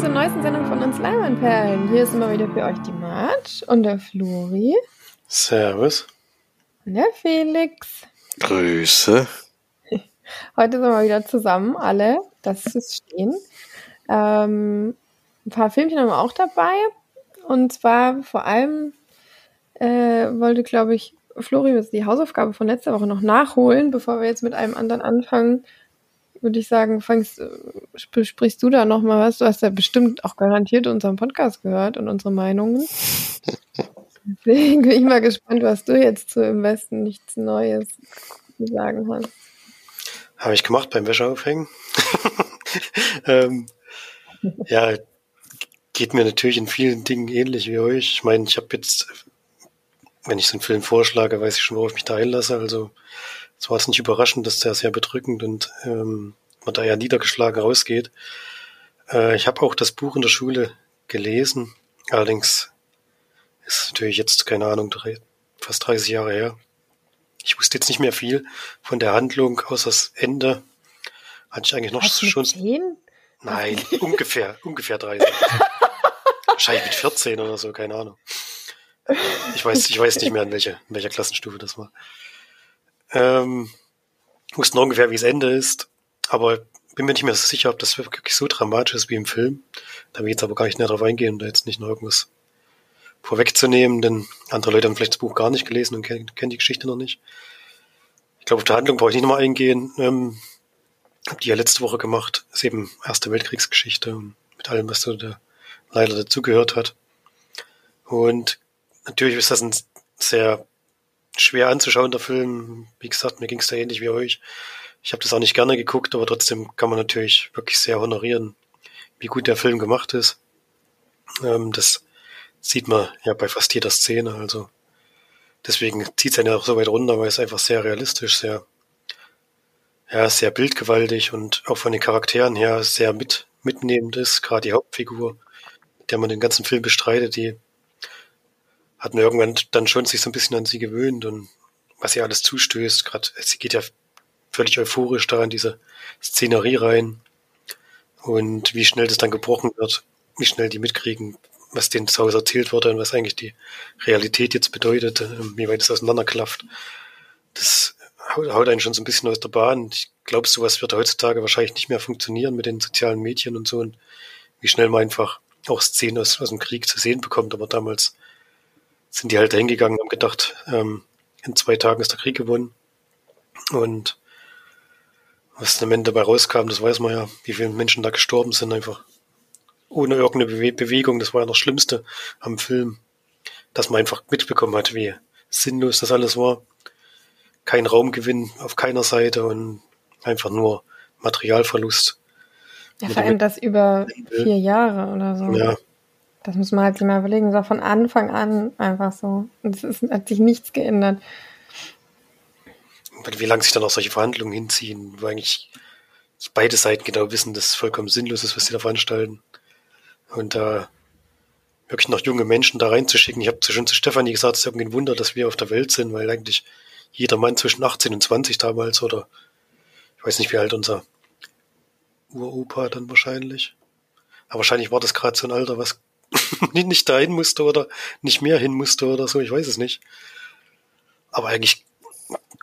willkommen zur neuesten Sendung von uns Leimanperlen. Hier ist immer wieder für euch die Marge und der Flori. Servus. Und der Felix. Grüße. Heute sind wir wieder zusammen, alle. Das ist stehen. Ähm, ein paar Filmchen haben wir auch dabei. Und zwar vor allem äh, wollte, glaube ich, Flori jetzt die Hausaufgabe von letzter Woche noch nachholen, bevor wir jetzt mit einem anderen anfangen. Würde ich sagen, fangst, sp sprichst du da nochmal was? Du hast ja bestimmt auch garantiert unseren Podcast gehört und unsere Meinungen. Deswegen bin ich mal gespannt, was du jetzt zu im Westen nichts Neues zu sagen hast. Habe ich gemacht beim Wäscheaufhängen. ähm, ja, geht mir natürlich in vielen Dingen ähnlich wie euch. Ich meine, ich habe jetzt, wenn ich so einen Film vorschlage, weiß ich schon, worauf ich mich da einlasse. Also es war es nicht überraschend, dass der sehr bedrückend und ähm, man da ja niedergeschlagen rausgeht. Äh, ich habe auch das Buch in der Schule gelesen. Allerdings ist natürlich jetzt, keine Ahnung, fast 30 Jahre her. Ich wusste jetzt nicht mehr viel von der Handlung, außer das Ende. Hatte ich eigentlich noch du schon. Zehn? Nein, ungefähr, ungefähr 30. Wahrscheinlich mit 14 oder so, keine Ahnung. Ich weiß, ich weiß nicht mehr, in welcher, in welcher Klassenstufe das war. Ähm, wusste noch ungefähr, wie es Ende ist, aber bin mir nicht mehr so sicher, ob das wirklich so dramatisch ist wie im Film. Da will ich jetzt aber gar nicht näher drauf eingehen, da jetzt nicht noch irgendwas vorwegzunehmen, denn andere Leute haben vielleicht das Buch gar nicht gelesen und kennen, kennen die Geschichte noch nicht. Ich glaube, auf die Handlung brauche ich nicht nochmal eingehen. Ähm, hab die ja letzte Woche gemacht. Ist eben Erste Weltkriegsgeschichte mit allem, was da leider dazugehört hat. Und natürlich ist das ein sehr schwer anzuschauender Film. Wie gesagt, mir ging es da ähnlich wie euch. Ich habe das auch nicht gerne geguckt, aber trotzdem kann man natürlich wirklich sehr honorieren, wie gut der Film gemacht ist. Ähm, das sieht man ja bei fast jeder Szene. Also deswegen zieht es einen ja auch so weit runter, weil es einfach sehr realistisch, sehr ja, sehr bildgewaltig und auch von den Charakteren her sehr mit, mitnehmend ist. Gerade die Hauptfigur, der man den ganzen Film bestreitet, die hat man irgendwann dann schon sich so ein bisschen an sie gewöhnt und was ihr alles zustößt. Gerade sie geht ja völlig euphorisch da in diese Szenerie rein und wie schnell das dann gebrochen wird, wie schnell die mitkriegen, was denen zu Hause erzählt wurde und was eigentlich die Realität jetzt bedeutet, wie weit es auseinanderklafft. Das haut einen schon so ein bisschen aus der Bahn. Ich glaube, sowas wird heutzutage wahrscheinlich nicht mehr funktionieren mit den sozialen Medien und so und wie schnell man einfach auch Szenen aus, aus dem Krieg zu sehen bekommt. Aber damals sind die halt dahin gegangen und haben gedacht, ähm, in zwei Tagen ist der Krieg gewonnen. Und was am Ende dabei rauskam, das weiß man ja, wie viele Menschen da gestorben sind, einfach ohne irgendeine Bewe Bewegung. Das war ja das Schlimmste am Film, dass man einfach mitbekommen hat, wie sinnlos das alles war kein Raumgewinn auf keiner Seite und einfach nur Materialverlust. Ja, vor allem das über vier Jahre oder so. Ja. Das muss man halt sich mal überlegen. Das war von Anfang an einfach so. Und es hat sich nichts geändert. Wie lange sich dann auch solche Verhandlungen hinziehen, wo eigentlich beide Seiten genau wissen, dass es vollkommen sinnlos ist, was sie da veranstalten. Und da äh, wirklich noch junge Menschen da reinzuschicken. Ich habe schon zu Stefanie gesagt, es ist irgendwie ein Wunder, dass wir auf der Welt sind, weil eigentlich jeder Mann zwischen 18 und 20 damals oder ich weiß nicht, wie alt unser Uropa dann wahrscheinlich. Aber wahrscheinlich war das gerade so ein Alter, was nicht dahin musste oder nicht mehr hin musste oder so, ich weiß es nicht. Aber eigentlich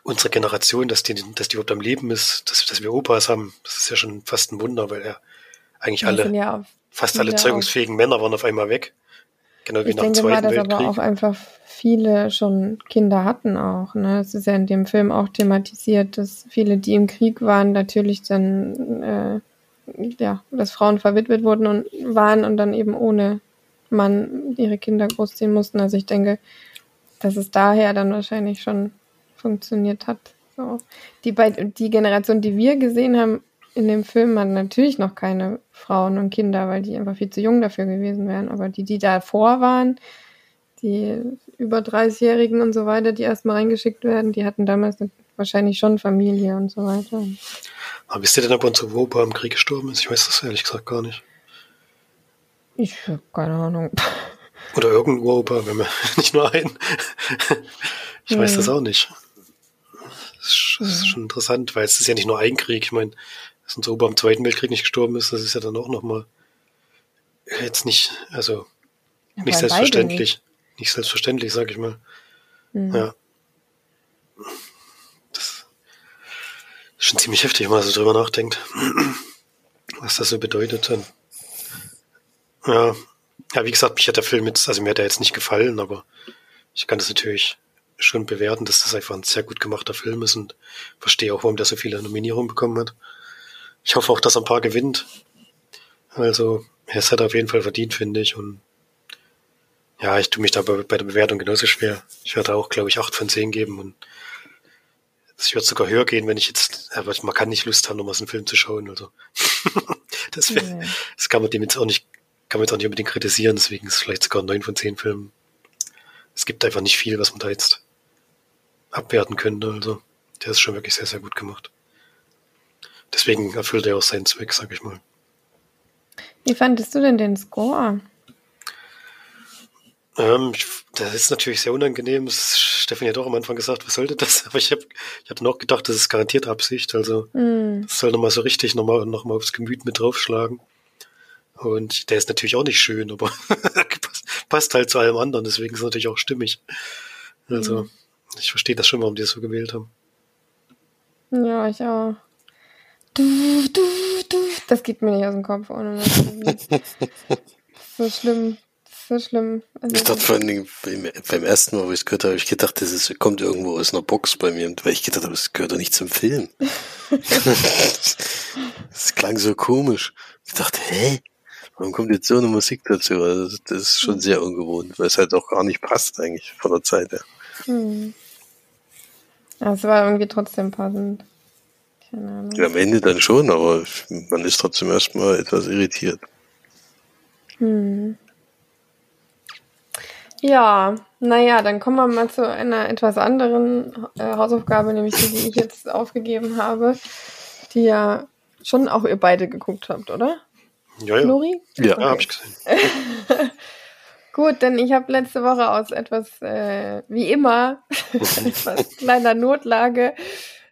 unsere Generation, dass die, dass die überhaupt am Leben ist, dass, dass wir Opas haben, das ist ja schon fast ein Wunder, weil er eigentlich alle, ja fast alle zeugungsfähigen Männer waren auf einmal weg. Genau wie Ich nach dem denke mal, Zweiten dass Weltkrieg. aber auch einfach viele schon Kinder hatten auch. Ne? Es ist ja in dem Film auch thematisiert, dass viele, die im Krieg waren, natürlich dann, äh, ja, dass Frauen verwitwet wurden und waren und dann eben ohne Mann ihre Kinder großziehen mussten. Also ich denke, dass es daher dann wahrscheinlich schon funktioniert hat. So. Die, bei, die Generation, die wir gesehen haben in dem Film, hat natürlich noch keine Frauen und Kinder, weil die einfach viel zu jung dafür gewesen wären. Aber die, die davor waren, die über 30-Jährigen und so weiter, die erstmal reingeschickt werden, die hatten damals wahrscheinlich schon Familie und so weiter. Aber wisst ihr denn, ob unser Opa im Krieg gestorben ist? Ich weiß das ehrlich gesagt gar nicht. Ich habe keine Ahnung. Oder irgendein Opa, wenn wir nicht nur einen. ich weiß Mhm. das auch nicht. Das ist, das ist schon interessant, weil es ist ja nicht nur ein Krieg. Ich meine, dass unser Opa im Zweiten Weltkrieg nicht gestorben ist, das ist ja dann auch nochmal jetzt nicht, also nicht ja, selbstverständlich. Nicht. nicht. selbstverständlich, sag ich mal. Mhm. Ja. Das ist schon ziemlich heftig, wenn man so drüber nachdenkt. Was das so bedeutet dann. Ja. Ja, wie gesagt, mich hat der Film jetzt, also mir hat er jetzt nicht gefallen, aber ich kann das natürlich schon bewerten, dass das einfach ein sehr gut gemachter Film ist und verstehe auch, warum der so viele Nominierungen bekommen hat. Ich hoffe auch, dass er ein paar gewinnt. Also, er ist halt auf jeden Fall verdient, finde ich. Und ja, ich tue mich da bei, bei der Bewertung genauso schwer. Ich werde auch, glaube ich, acht von zehn geben und ich würde sogar höher gehen, wenn ich jetzt, aber man kann nicht Lust haben, nochmal so einen Film zu schauen. Also das, wär, das kann man dem jetzt auch nicht, kann man jetzt auch nicht unbedingt kritisieren, deswegen ist es vielleicht sogar neun von zehn Filmen. Es gibt einfach nicht viel, was man da jetzt abwerten könnte. Also der ist schon wirklich sehr, sehr gut gemacht. Deswegen erfüllt er auch seinen Zweck, sag ich mal. Wie fandest du denn den Score? Ähm, das ist natürlich sehr unangenehm. Das Stefan hat auch am Anfang gesagt, was sollte das? Aber ich, hab, ich hatte noch gedacht, das ist garantiert Absicht. Also mm. das soll nochmal so richtig nochmal noch mal aufs Gemüt mit draufschlagen. Und der ist natürlich auch nicht schön, aber passt halt zu allem anderen. Deswegen ist es natürlich auch stimmig. Also mm. ich verstehe das schon, warum die das so gewählt haben. Ja, ich auch. Du, du, du. Das geht mir nicht aus dem Kopf. Ohne so schlimm so schlimm. Also ich dachte vor allen Dingen beim, beim ersten Mal, wo ich es gehört habe, ich gedacht, das ist, kommt irgendwo aus einer Box bei mir, weil ich gedacht habe, das gehört doch nicht zum Film. das, das klang so komisch. Ich dachte, hä? Warum kommt jetzt so eine Musik dazu? Also das ist schon sehr ungewohnt, weil es halt auch gar nicht passt eigentlich von der Zeit her. Hm. Es war irgendwie trotzdem passend. Keine Ahnung. Ja, am Ende dann schon, aber man ist trotzdem erstmal etwas irritiert. Hm. Ja, naja, dann kommen wir mal zu einer etwas anderen äh, Hausaufgabe, nämlich die, die ich jetzt aufgegeben habe, die ja schon auch ihr beide geguckt habt, oder? Ja, ja. Flori? Ja, okay. habe ich gesehen. Gut, denn ich habe letzte Woche aus etwas, äh, wie immer, etwas kleiner Notlage,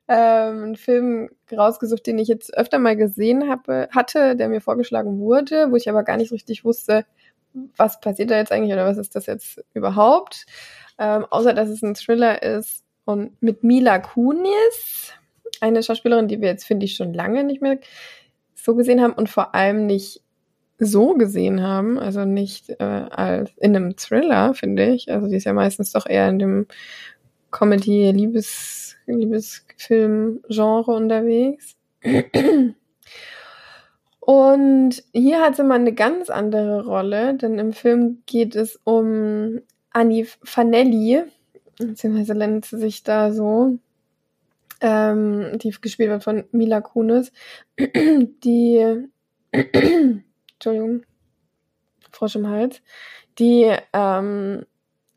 ähm, einen Film rausgesucht, den ich jetzt öfter mal gesehen habe, hatte, der mir vorgeschlagen wurde, wo ich aber gar nicht richtig wusste, was passiert da jetzt eigentlich oder was ist das jetzt überhaupt? Ähm, außer dass es ein Thriller ist und mit Mila Kunis, eine Schauspielerin, die wir jetzt, finde ich, schon lange nicht mehr so gesehen haben und vor allem nicht so gesehen haben, also nicht äh, als in einem Thriller, finde ich. Also die ist ja meistens doch eher in dem Comedy-Liebes, Liebesfilm-Genre unterwegs. Und hier hat sie mal eine ganz andere Rolle, denn im Film geht es um Annie Fanelli, beziehungsweise nennt sie sich da so, ähm, die gespielt wird von Mila Kunis, die, Entschuldigung, Frosch im Hals, die, ähm,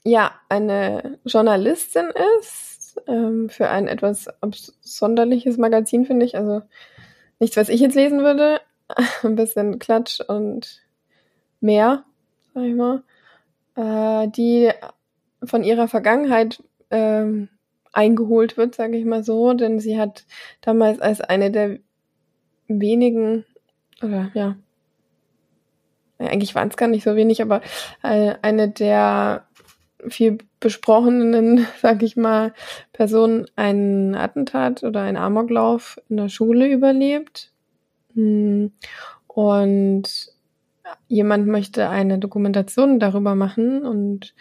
ja, eine Journalistin ist, ähm, für ein etwas sonderliches Magazin, finde ich, also nichts, was ich jetzt lesen würde, ein bisschen Klatsch und mehr, sag ich mal, äh, die von ihrer Vergangenheit ähm, eingeholt wird, sage ich mal so, denn sie hat damals als eine der wenigen, oder ja, eigentlich waren es gar nicht so wenig, aber äh, eine der viel besprochenen, sag ich mal, Personen einen Attentat oder einen Amoklauf in der Schule überlebt hm. Und jemand möchte eine Dokumentation darüber machen und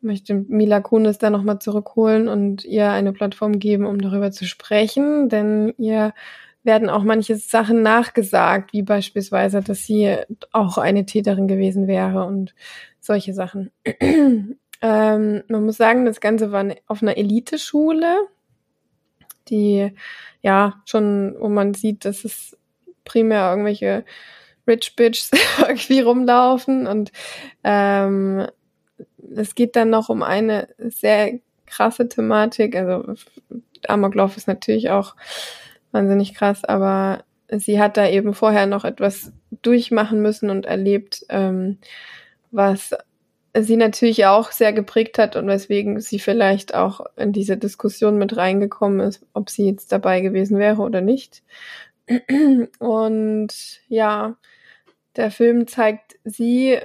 möchte Mila Kunis da nochmal zurückholen und ihr eine Plattform geben, um darüber zu sprechen, denn ihr werden auch manche Sachen nachgesagt, wie beispielsweise, dass sie auch eine Täterin gewesen wäre und solche Sachen. ähm, man muss sagen, das Ganze war auf einer Eliteschule, die ja schon, wo man sieht, dass es primär irgendwelche Rich Bitches irgendwie rumlaufen und ähm, es geht dann noch um eine sehr krasse Thematik. Also Amoklauf ist natürlich auch wahnsinnig krass, aber sie hat da eben vorher noch etwas durchmachen müssen und erlebt, ähm, was sie natürlich auch sehr geprägt hat und weswegen sie vielleicht auch in diese Diskussion mit reingekommen ist, ob sie jetzt dabei gewesen wäre oder nicht. Und ja, der Film zeigt sie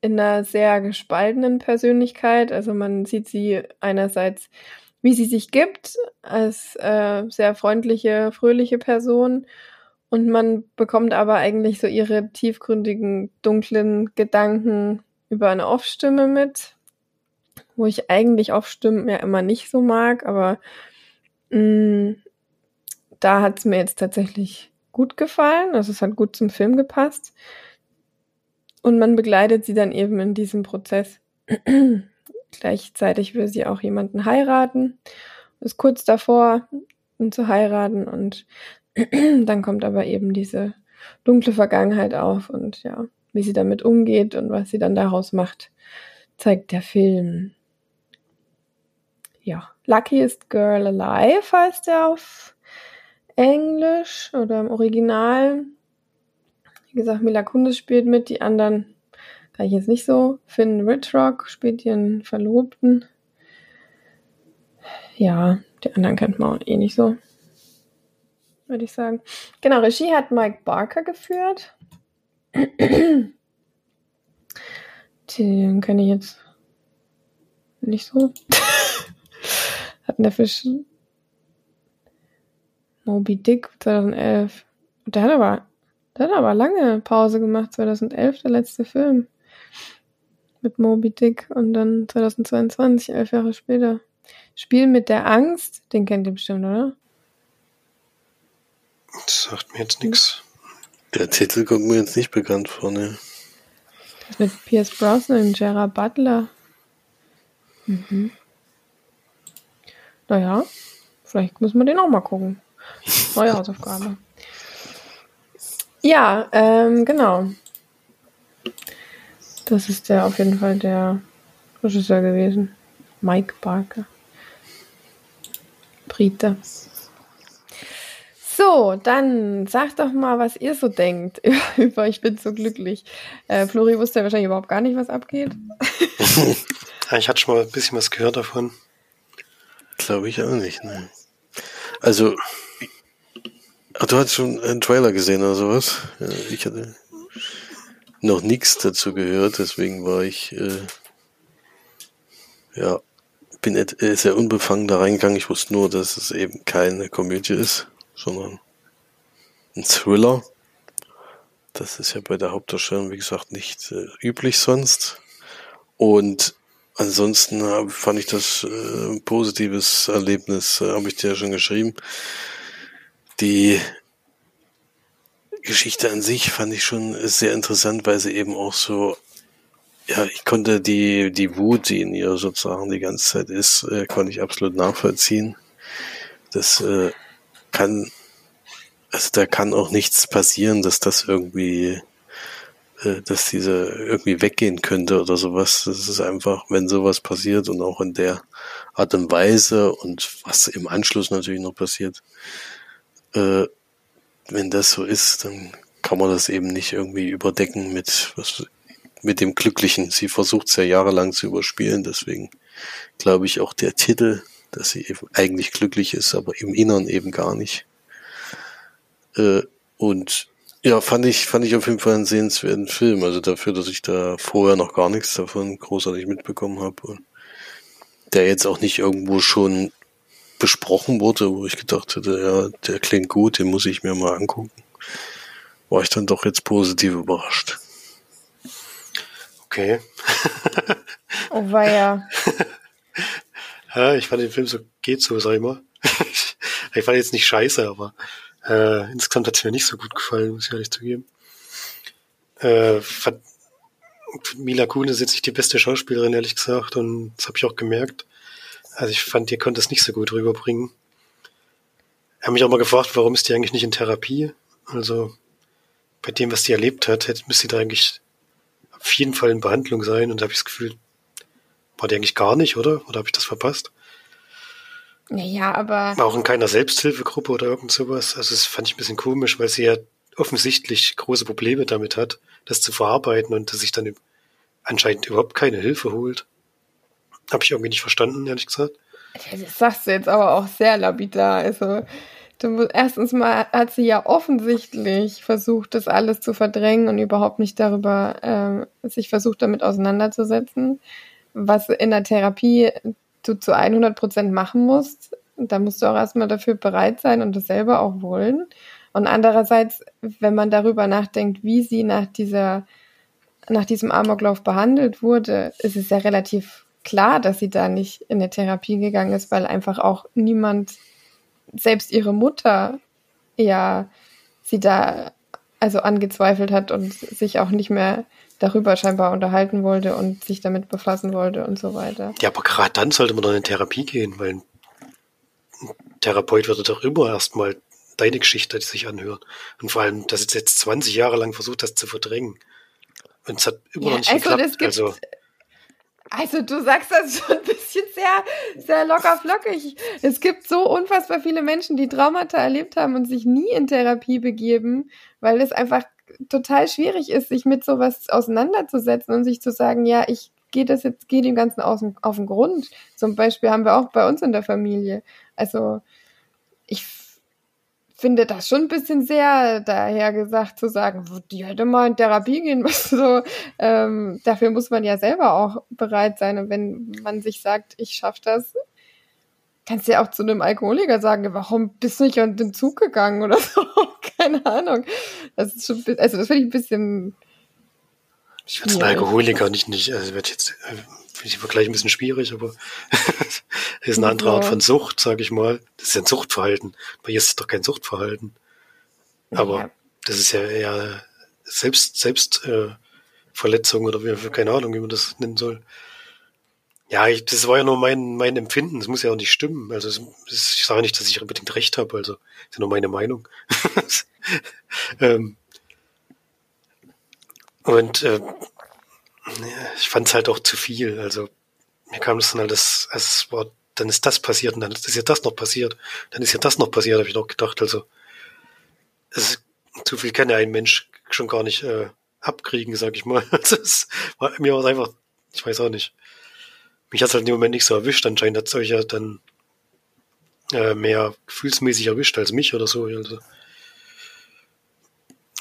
in einer sehr gespaltenen Persönlichkeit. Also man sieht sie einerseits, wie sie sich gibt, als äh, sehr freundliche, fröhliche Person. Und man bekommt aber eigentlich so ihre tiefgründigen, dunklen Gedanken über eine Off-Stimme mit, wo ich eigentlich Off-Stimmen ja immer nicht so mag, aber mh, mm, da hat es mir jetzt tatsächlich gut gefallen. Also es hat gut zum Film gepasst. Und man begleitet sie dann eben in diesem Prozess. Gleichzeitig will sie auch jemanden heiraten, ist kurz davor, ihn zu heiraten und dann kommt aber eben diese dunkle Vergangenheit auf und ja, wie sie damit umgeht und was sie dann daraus macht, zeigt der Film. Ja, Luckiest Girl Alive heißt er auf Englisch oder im Original. Wie gesagt, Mila Kunis spielt mit, die anderen kann ich jetzt nicht so. Finn Ritrock spielt ihren Verlobten. Ja, die anderen kennt man eh nicht so. Würde ich sagen. Genau, Regie hat Mike Barker geführt. Den kenne ich jetzt nicht so. Hatten der Fisch Moby Dick 2011. Der hat aber der hat aber lange Pause gemacht, 2011, der letzte Film. Mit Moby Dick und dann 2022, elf Jahre später. Spiel mit der Angst, den kennt ihr bestimmt, oder? Das sagt mir jetzt nichts. Der Titel kommt mir jetzt nicht bekannt vor, ne? Das mit Pierce Brosnan und Gerard Butler. Mhm. Naja, vielleicht muss man den auch mal gucken. Neue Hausaufgabe. Ja, ähm, genau. Das ist der auf jeden Fall der Regisseur gewesen. Mike Barker. Brite. So, dann sagt doch mal, was ihr so denkt über Ich bin so glücklich. Äh, Flori wusste ja wahrscheinlich überhaupt gar nicht, was abgeht. ja, ich hatte schon mal ein bisschen was gehört davon. Glaube ich auch nicht, ne? Also, Ach, du hast schon einen Trailer gesehen oder sowas? Ich hatte noch nichts dazu gehört, deswegen war ich, äh, ja, bin äh, sehr unbefangen da reingegangen. Ich wusste nur, dass es eben keine Komödie ist, sondern ein Thriller. Das ist ja bei der Hauptdarstellung, wie gesagt, nicht äh, üblich sonst. Und ansonsten hab, fand ich das äh, ein positives Erlebnis, äh, habe ich dir ja schon geschrieben. Die Geschichte an sich fand ich schon sehr interessant, weil sie eben auch so, ja, ich konnte die, die Wut, die in ihr sozusagen die ganze Zeit ist, äh, konnte ich absolut nachvollziehen. Das äh, kann, also da kann auch nichts passieren, dass das irgendwie, äh, dass diese irgendwie weggehen könnte oder sowas. Das ist einfach, wenn sowas passiert und auch in der Art und Weise und was im Anschluss natürlich noch passiert, äh, wenn das so ist, dann kann man das eben nicht irgendwie überdecken mit, was, mit dem Glücklichen. Sie versucht es ja jahrelang zu überspielen, deswegen glaube ich auch der Titel, dass sie eben eigentlich glücklich ist, aber im Innern eben gar nicht. Äh, und ja, fand ich, fand ich auf jeden Fall einen sehenswerten Film. Also dafür, dass ich da vorher noch gar nichts davon großartig mitbekommen habe. Und der jetzt auch nicht irgendwo schon besprochen wurde, wo ich gedacht hätte, ja, der klingt gut, den muss ich mir mal angucken, war ich dann doch jetzt positiv überrascht. Okay. oh weia. ja, ich fand den Film so, geht so, sag ich mal. ich fand jetzt nicht scheiße, aber äh, insgesamt hat es mir nicht so gut gefallen, muss ich ehrlich zugeben. Äh, Mila Kuhn ist jetzt nicht die beste Schauspielerin, ehrlich gesagt, und das habe ich auch gemerkt. Also ich fand, ihr konnte es nicht so gut rüberbringen. Ich habe mich auch mal gefragt, warum ist die eigentlich nicht in Therapie? Also bei dem, was die erlebt hat, hätte, müsste die da eigentlich auf jeden Fall in Behandlung sein. Und da habe ich das Gefühl, war die eigentlich gar nicht, oder? Oder habe ich das verpasst? Naja, aber. War auch in keiner Selbsthilfegruppe oder irgend sowas. Also das fand ich ein bisschen komisch, weil sie ja offensichtlich große Probleme damit hat, das zu verarbeiten und dass sich dann anscheinend überhaupt keine Hilfe holt. Habe ich irgendwie nicht verstanden, ehrlich gesagt. Das sagst du jetzt aber auch sehr lapidar. Also, du, erstens mal hat sie ja offensichtlich versucht, das alles zu verdrängen und überhaupt nicht darüber, äh, sich versucht, damit auseinanderzusetzen, was in der Therapie du zu 100 Prozent machen musst. Da musst du auch erstmal dafür bereit sein und das selber auch wollen. Und andererseits, wenn man darüber nachdenkt, wie sie nach dieser, nach diesem Amoklauf behandelt wurde, ist es ja relativ klar, dass sie da nicht in eine Therapie gegangen ist, weil einfach auch niemand, selbst ihre Mutter, ja, sie da also angezweifelt hat und sich auch nicht mehr darüber scheinbar unterhalten wollte und sich damit befassen wollte und so weiter. Ja, aber gerade dann sollte man doch in Therapie gehen, weil ein Therapeut würde doch immer erstmal deine Geschichte sich anhören. Und vor allem, dass du jetzt 20 Jahre lang versucht hast zu verdrängen. Und es hat immer ja, noch nicht also geklappt. also also du sagst das schon ein bisschen sehr, sehr locker flockig. Es gibt so unfassbar viele Menschen, die Traumata erlebt haben und sich nie in Therapie begeben, weil es einfach total schwierig ist, sich mit sowas auseinanderzusetzen und sich zu sagen, ja, ich gehe das jetzt, gehe dem Ganzen auf, auf den Grund. Zum Beispiel haben wir auch bei uns in der Familie. Also ich finde das schon ein bisschen sehr daher gesagt zu sagen, die hätte mal in Therapie gehen müssen. So, ähm, dafür muss man ja selber auch bereit sein. Und wenn man sich sagt, ich schaffe das, kannst du ja auch zu einem Alkoholiker sagen, warum bist du nicht an den Zug gegangen oder so? Keine Ahnung. Das ist schon, also das finde ich ein bisschen. Ich finde einen Alkoholiker nicht, nicht, also wird jetzt, äh, finde ich Vergleich ein bisschen schwierig, aber das ist eine andere ja. Art von Sucht, sage ich mal. Das ist ja ein Suchtverhalten. Bei ihr ist es doch kein Suchtverhalten. Aber ja. das ist ja eher Selbst, Selbstverletzung äh, oder wie, keine Ahnung, wie man das nennen soll. Ja, ich, das war ja nur mein, mein Empfinden. Das muss ja auch nicht stimmen. Also es, es, ich sage nicht, dass ich unbedingt recht habe. Also das ist ja nur meine Meinung. ähm, und äh, ich fand es halt auch zu viel. Also mir kam das dann alles, also es war, dann ist das passiert und dann ist ja das noch passiert. Dann ist ja das noch passiert, habe ich noch gedacht. Also es ist, zu viel kann ja ein Mensch schon gar nicht äh, abkriegen, sag ich mal. Also es war, mir war es einfach, ich weiß auch nicht mich hat es halt in dem Moment nicht so erwischt. Anscheinend hat es euch ja dann äh, mehr gefühlsmäßig erwischt als mich oder so. Also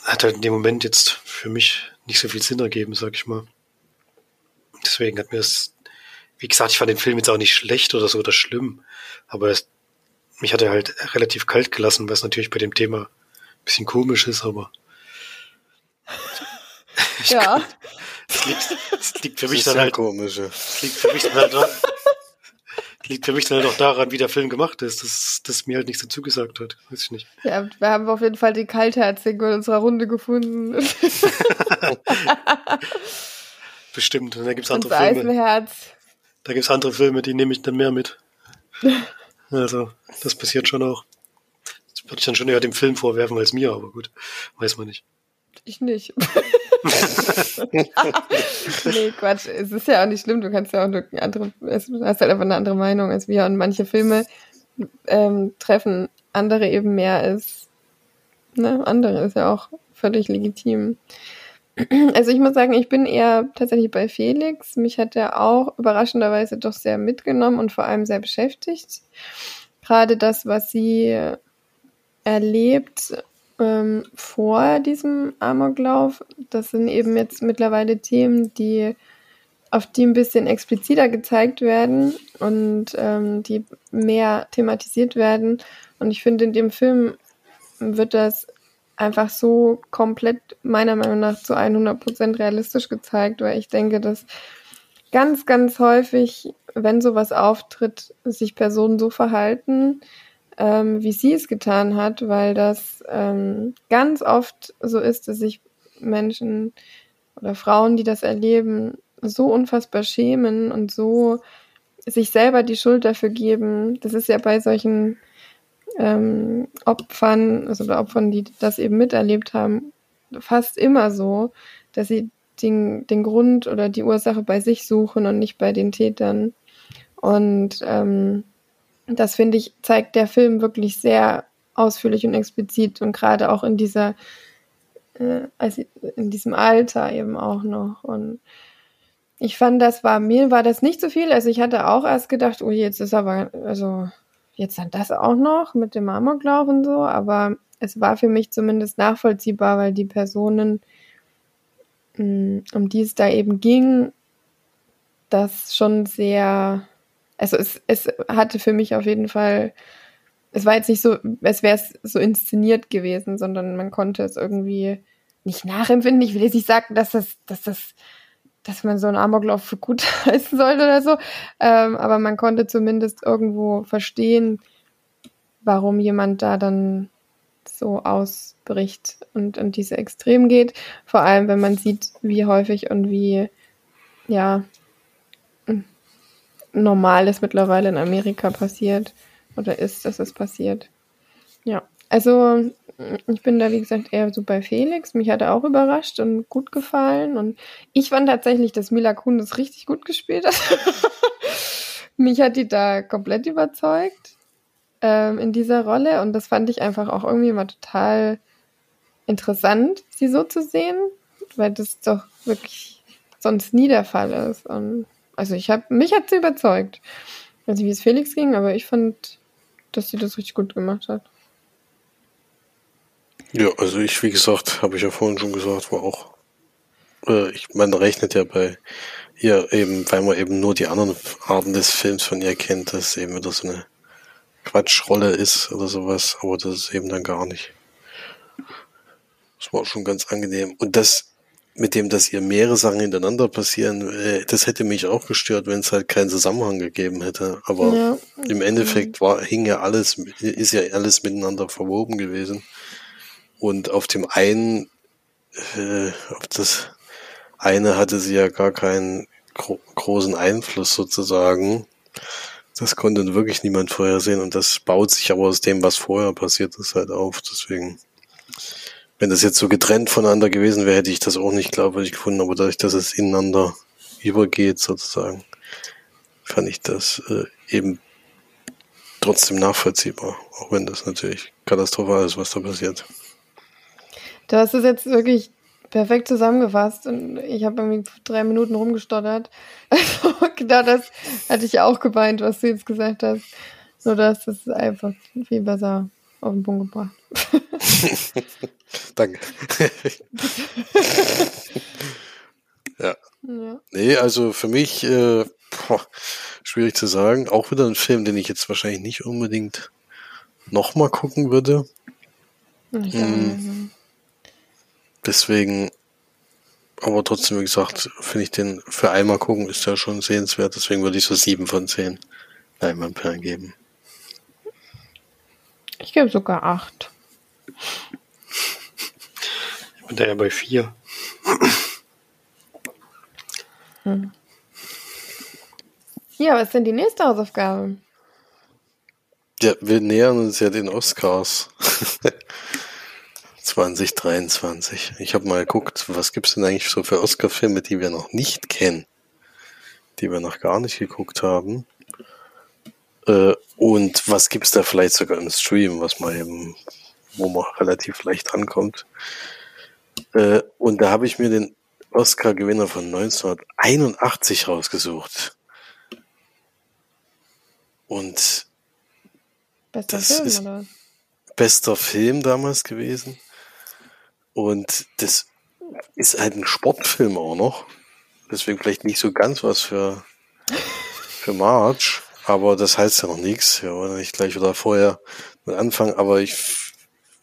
hat halt in dem Moment jetzt für mich nicht so viel Sinn ergeben, sag ich mal. Deswegen hat mir das, wie gesagt, ich fand den Film jetzt auch nicht schlecht oder so oder schlimm, aber es, mich hat er halt relativ kalt gelassen, was natürlich bei dem Thema ein bisschen komisch ist, aber ja. Das liegt, liegt für mich dann halt. Komisch. Das liegt für mich dann halt. liegt für mich dann halt auch daran, wie der Film gemacht ist, dass das mir halt nicht so zugesagt hat. Weiß ich nicht. Ja, wir haben auf jeden Fall die Kaltherzigen in unserer Runde gefunden. Bestimmt. Und da gibt's andere Filme. Eisenherz. Da gibt's andere Filme, die nehme ich dann mehr mit. Also, das passiert schon auch. Das würde ich dann schon eher dem Film vorwerfen als mir, aber gut. Weiß man nicht. Ich nicht. nee, Quatsch. Es ist ja auch nicht schlimm. Du kannst ja auch eine andere, hast halt einfach eine andere Meinung als wir. Und manche Filme ähm, treffen andere eben mehr als ne, andere. Ist ja auch völlig legitim. Also ich muss sagen, ich bin eher tatsächlich bei Felix. Mich hat er auch überraschenderweise doch sehr mitgenommen und vor allem sehr beschäftigt. Gerade das, was sie erlebt ähm, vor diesem Amoklauf. Das sind eben jetzt mittlerweile Themen, die auf die ein bisschen expliziter gezeigt werden und ähm, die mehr thematisiert werden. Und ich finde, in dem Film wird das einfach so komplett meiner Meinung nach zu 100% realistisch gezeigt, weil ich denke, dass ganz, ganz häufig, wenn sowas auftritt, sich Personen so verhalten, ähm, wie sie es getan hat, weil das ähm, ganz oft so ist, dass sich Menschen oder Frauen, die das erleben, so unfassbar schämen und so sich selber die Schuld dafür geben. Das ist ja bei solchen ähm, Opfern, also bei Opfern, die das eben miterlebt haben, fast immer so, dass sie den, den Grund oder die Ursache bei sich suchen und nicht bei den Tätern. Und ähm, das finde ich, zeigt der Film wirklich sehr ausführlich und explizit und gerade auch in dieser, äh, also in diesem Alter eben auch noch. Und ich fand, das war, mir war das nicht so viel. Also ich hatte auch erst gedacht, oh, jetzt ist aber, also jetzt dann das auch noch mit dem Amoklauf und so, aber es war für mich zumindest nachvollziehbar, weil die Personen, mm, um die es da eben ging, das schon sehr, also es, es hatte für mich auf jeden Fall, es war jetzt nicht so, es wäre so inszeniert gewesen, sondern man konnte es irgendwie nicht nachempfinden. Ich will jetzt nicht sagen, dass das, dass das, dass man so einen Amoklauf für gut heißen sollte oder so, ähm, aber man konnte zumindest irgendwo verstehen, warum jemand da dann so ausbricht und in diese Extrem geht. Vor allem, wenn man sieht, wie häufig und wie, ja, normal es mittlerweile in Amerika passiert oder ist, dass es passiert. Ja, also ich bin da, wie gesagt, eher so bei Felix. Mich hat er auch überrascht und gut gefallen. Und ich fand tatsächlich, dass Mila Kunis richtig gut gespielt hat. Mich hat die da komplett überzeugt ähm, in dieser Rolle. Und das fand ich einfach auch irgendwie mal total interessant, sie so zu sehen, weil das doch wirklich sonst nie der Fall ist. Und also ich habe, mich hat sie überzeugt. Ich weiß nicht, wie es Felix ging, aber ich fand, dass sie das richtig gut gemacht hat. Ja, also ich, wie gesagt, habe ich ja vorhin schon gesagt, war auch, äh, ich meine, rechnet ja bei ihr eben, weil man eben nur die anderen Arten des Films von ihr kennt, dass eben wieder so eine Quatschrolle ist oder sowas, aber das ist eben dann gar nicht. Das war schon ganz angenehm. Und das, mit dem, dass ihr mehrere Sachen hintereinander passieren, äh, das hätte mich auch gestört, wenn es halt keinen Zusammenhang gegeben hätte. Aber ja. im Endeffekt war, hing ja alles, ist ja alles miteinander verwoben gewesen. Und auf dem einen, äh, auf das eine hatte sie ja gar keinen gro großen Einfluss sozusagen. Das konnte wirklich niemand vorhersehen und das baut sich aber aus dem, was vorher passiert ist, halt auf. Deswegen, wenn das jetzt so getrennt voneinander gewesen wäre, hätte ich das auch nicht glaubwürdig gefunden, aber dadurch, dass es ineinander übergeht sozusagen, fand ich das äh, eben trotzdem nachvollziehbar, auch wenn das natürlich katastrophal ist, was da passiert. Du hast es jetzt wirklich perfekt zusammengefasst und ich habe irgendwie drei Minuten rumgestottert. Also genau das hatte ich auch gemeint, was du jetzt gesagt hast. Nur dass es einfach viel besser auf den Punkt gebracht. Danke. ja. ja. Nee, also für mich äh, boah, schwierig zu sagen. Auch wieder ein Film, den ich jetzt wahrscheinlich nicht unbedingt nochmal gucken würde. Ich hm. Deswegen, aber trotzdem, wie gesagt, finde ich den für einmal gucken ist ja schon sehenswert. Deswegen würde ich so sieben von zehn Leinwandperlen geben. Ich gebe sogar acht. Ich bin da ja bei vier. Hm. Ja, was ist denn die nächste Hausaufgabe? Ja, wir nähern uns ja den Oscars. 2023. Ich habe mal geguckt, was gibt's denn eigentlich so für Oscar-Filme, die wir noch nicht kennen, die wir noch gar nicht geguckt haben. Äh, und was gibt's da vielleicht sogar im Stream, was man eben, wo man relativ leicht ankommt. Äh, und da habe ich mir den Oscar-Gewinner von 1981 rausgesucht. Und Bester das Film, ist oder? bester Film damals gewesen. Und das ist halt ein Sportfilm auch noch. Deswegen vielleicht nicht so ganz was für, für March. Aber das heißt ja noch nichts. Ja, wollen nicht gleich wieder vorher mit anfangen. Aber ich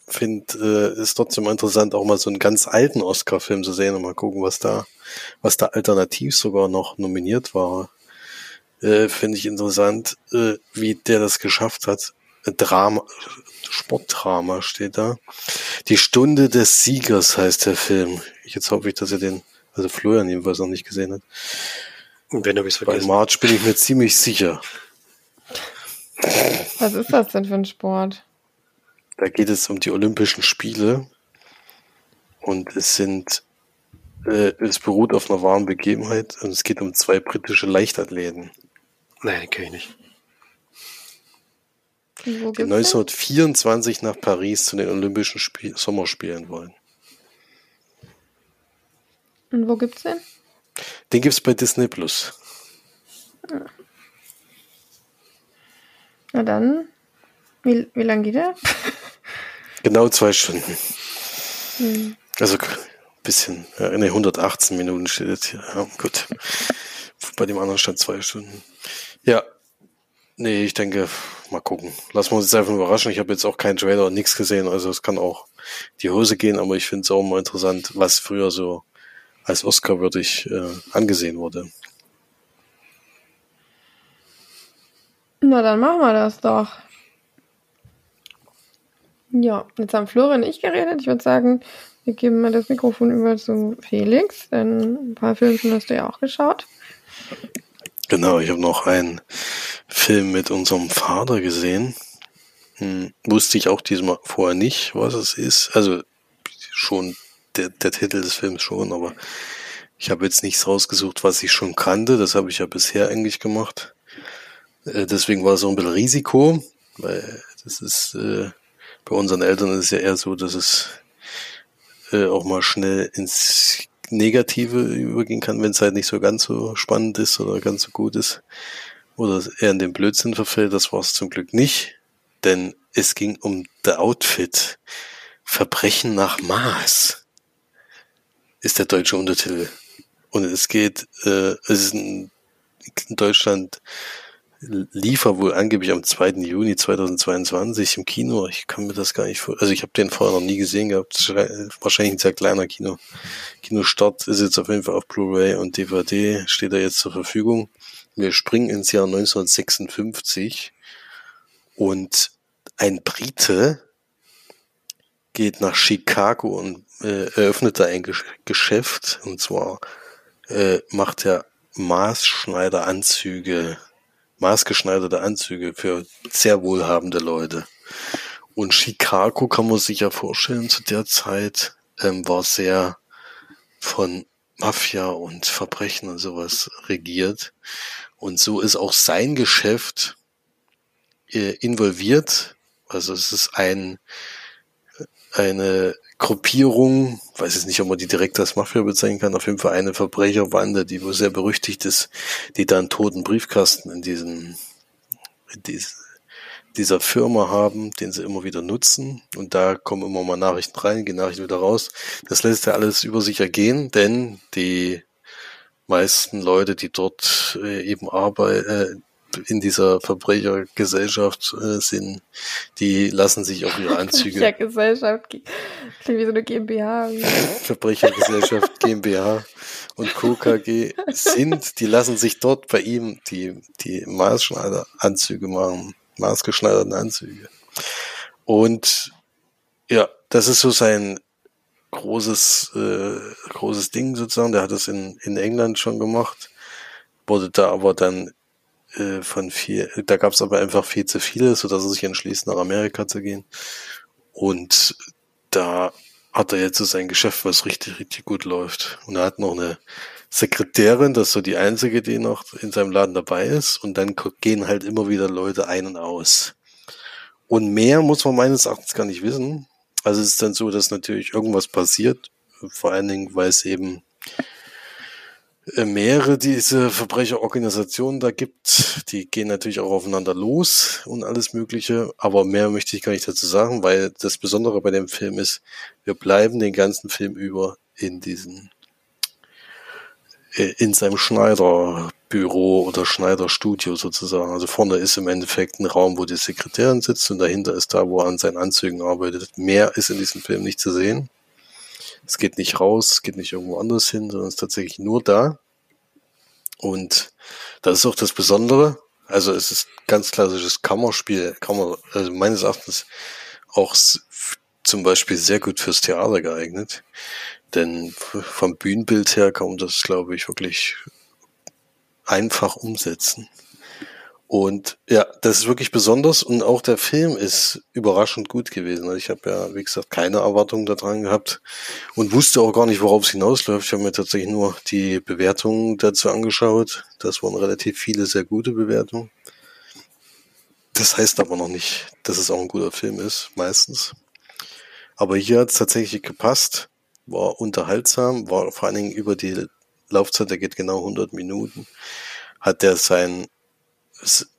finde, äh, ist trotzdem interessant, auch mal so einen ganz alten Oscar-Film zu sehen und mal gucken, was da, was da alternativ sogar noch nominiert war. Äh, finde ich interessant, äh, wie der das geschafft hat. Drama, Sportdrama steht da. Die Stunde des Siegers heißt der Film. Jetzt hoffe ich, dass er den, also Florian jedenfalls noch nicht gesehen hat. Und wenn er es vergessen. Bei March bin ich mir ziemlich sicher. Was ist das denn für ein Sport? Da geht es um die Olympischen Spiele. Und es sind, äh, es beruht auf einer wahren Begebenheit und es geht um zwei britische Leichtathleten. Nein, kenne ich nicht die 1924 nach Paris zu den Olympischen Spiel Sommerspielen wollen. Und wo gibt's den? Den gibt's bei Disney Plus. Na dann Wie, wie lang geht er? Genau zwei Stunden. Hm. Also bisschen, ja, ne, 118 Minuten steht jetzt hier. Ja, gut. Bei dem anderen stand zwei Stunden. Ja. Nee, ich denke, mal gucken. Lassen wir uns jetzt einfach überraschen. Ich habe jetzt auch keinen Trailer und nichts gesehen, also es kann auch die Hose gehen, aber ich finde es auch mal interessant, was früher so als Oscar-würdig äh, angesehen wurde. Na, dann machen wir das doch. Ja, jetzt haben Florian und ich geredet. Ich würde sagen, wir geben mal das Mikrofon über zu Felix, denn ein paar Filme hast du ja auch geschaut. Genau, ich habe noch einen Film mit unserem Vater gesehen. Hm, wusste ich auch diesmal vorher nicht, was es ist. Also schon der, der Titel des Films schon, aber ich habe jetzt nichts rausgesucht, was ich schon kannte. Das habe ich ja bisher eigentlich gemacht. Äh, deswegen war es so ein bisschen Risiko, weil das ist äh, bei unseren Eltern ist es ja eher so, dass es äh, auch mal schnell ins Negative übergehen kann, wenn es halt nicht so ganz so spannend ist oder ganz so gut ist. Oder eher in den Blödsinn verfällt. Das war es zum Glück nicht. Denn es ging um The Outfit. Verbrechen nach Maß ist der deutsche Untertitel. Und es geht, äh, es ist in Deutschland liefer wohl angeblich am 2. Juni 2022 im Kino. Ich kann mir das gar nicht vor. Also ich habe den vorher noch nie gesehen gehabt. Wahrscheinlich ein sehr kleiner Kino. Kinostart ist jetzt auf jeden Fall auf Blu-ray und DVD steht da jetzt zur Verfügung. Wir springen ins Jahr 1956 und ein Brite geht nach Chicago und äh, eröffnet da ein Geschäft und zwar äh, macht er Maßschneideranzüge maßgeschneiderte Anzüge für sehr wohlhabende Leute. Und Chicago kann man sich ja vorstellen, zu der Zeit ähm, war sehr von Mafia und Verbrechen und sowas regiert. Und so ist auch sein Geschäft äh, involviert. Also es ist ein, eine Gruppierung, weiß jetzt nicht, ob man die direkt als Mafia bezeichnen kann, auf jeden Fall eine Verbrecherbande, die wohl sehr berüchtigt ist, die da einen toten Briefkasten in diesem, in dies, dieser Firma haben, den sie immer wieder nutzen. Und da kommen immer mal Nachrichten rein, gehen Nachrichten wieder raus. Das lässt ja alles über sich ergehen, denn die meisten Leute, die dort äh, eben arbeiten, äh, in dieser Verbrechergesellschaft äh, sind, die lassen sich auf ihre Anzüge. Verbrechergesellschaft klingt wie so eine GmbH. Verbrechergesellschaft GmbH und Co. KG sind, die lassen sich dort bei ihm die, die Maßschneideranzüge machen, maßgeschneiderten Anzüge. Und ja, das ist so sein großes, äh, großes Ding sozusagen. Der hat das in, in England schon gemacht, wurde da aber dann äh, von viel, da gab es aber einfach viel zu viele, so dass er sich entschließt, nach Amerika zu gehen. Und da hat er jetzt so sein Geschäft, was richtig, richtig gut läuft. Und er hat noch eine Sekretärin, das ist so die einzige, die noch in seinem Laden dabei ist. Und dann gehen halt immer wieder Leute ein und aus. Und mehr muss man meines Erachtens gar nicht wissen. Also es ist dann so, dass natürlich irgendwas passiert. Vor allen Dingen, weil es eben mehrere diese Verbrecherorganisationen da gibt. Die gehen natürlich auch aufeinander los und alles Mögliche. Aber mehr möchte ich gar nicht dazu sagen, weil das Besondere bei dem Film ist, wir bleiben den ganzen Film über in diesen, äh, in seinem Schneiderbüro oder Schneiderstudio sozusagen. Also vorne ist im Endeffekt ein Raum, wo die Sekretärin sitzt und dahinter ist da, wo er an seinen Anzügen arbeitet. Mehr ist in diesem Film nicht zu sehen. Es geht nicht raus, es geht nicht irgendwo anders hin, sondern es ist tatsächlich nur da. Und das ist auch das Besondere. Also es ist ganz klassisches Kammerspiel, Kammer, also meines Erachtens auch zum Beispiel sehr gut fürs Theater geeignet. Denn vom Bühnenbild her kann man das, glaube ich, wirklich einfach umsetzen. Und ja, das ist wirklich besonders und auch der Film ist überraschend gut gewesen. Also ich habe ja, wie gesagt, keine Erwartungen daran gehabt und wusste auch gar nicht, worauf es hinausläuft. Ich habe mir tatsächlich nur die Bewertungen dazu angeschaut. Das waren relativ viele sehr gute Bewertungen. Das heißt aber noch nicht, dass es auch ein guter Film ist, meistens. Aber hier hat es tatsächlich gepasst, war unterhaltsam, war vor allen Dingen über die Laufzeit, der geht genau 100 Minuten, hat der sein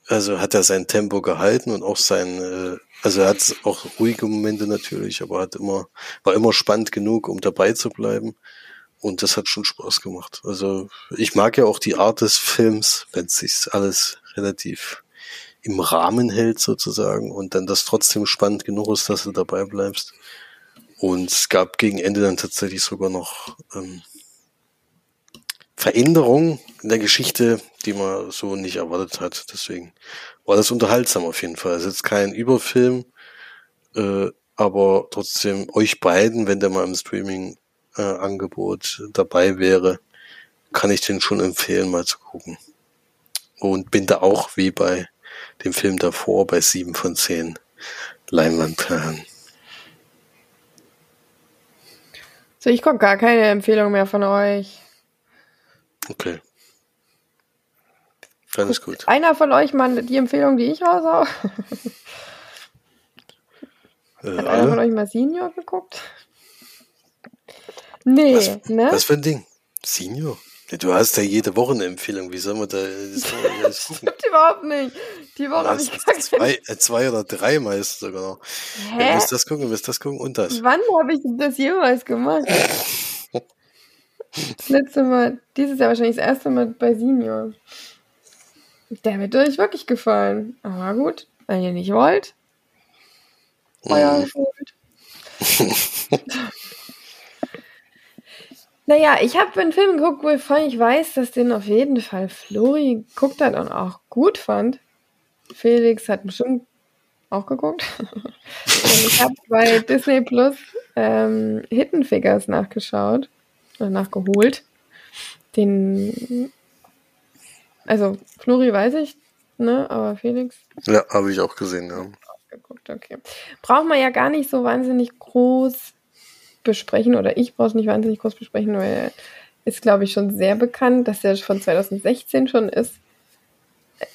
also hat er sein Tempo gehalten und auch sein, äh, Also er hat auch ruhige Momente natürlich, aber hat immer, war immer spannend genug, um dabei zu bleiben. Und das hat schon Spaß gemacht. Also ich mag ja auch die Art des Films, wenn sich alles relativ im Rahmen hält sozusagen und dann das trotzdem spannend genug ist, dass du dabei bleibst. Und es gab gegen Ende dann tatsächlich sogar noch ähm, Veränderungen in der Geschichte, die man so nicht erwartet hat. Deswegen war das unterhaltsam auf jeden Fall. Es ist jetzt kein Überfilm, äh, aber trotzdem euch beiden, wenn der mal im Streaming-Angebot äh, dabei wäre, kann ich den schon empfehlen, mal zu gucken. Und bin da auch wie bei dem Film davor bei sieben von zehn Leinwandperlen. So, ich gucke gar keine Empfehlung mehr von euch. Okay. Dann ist gut. Einer von euch mal die Empfehlung, die ich raushau? Äh, Hat einer von euch mal Senior geguckt? Nee, Was, ne? was für ein Ding? Senior? Du hast ja jede Woche eine Empfehlung. Wie soll man da das soll man gucken? Stimmt überhaupt nicht. Die Woche habe Das ich gar keine. zwei, äh, zwei oder drei meist sogar noch. Ja, du Hä? musst das gucken, du musst das gucken und das. Wann habe ich das jemals gemacht? Das letzte Mal, dieses Jahr wahrscheinlich das erste Mal bei Senior. Der wird euch wirklich gefallen. Aber gut, wenn ihr nicht wollt, euer Mhm. Schuld. Naja, ich habe einen Film geguckt, wovon ich weiß, dass den auf jeden Fall Flori geguckt hat und auch gut fand. Felix hat bestimmt auch geguckt. und ich habe bei Disney Plus ähm, Hidden Figures nachgeschaut oder nachgeholt. Den, also Flori weiß ich, ne, aber Felix Ja, habe ich auch gesehen, ja. geguckt, okay. Braucht man ja gar nicht so wahnsinnig groß besprechen, oder ich brauche es nicht wahnsinnig groß besprechen, weil ist, glaube ich, schon sehr bekannt, dass der von 2016 schon ist.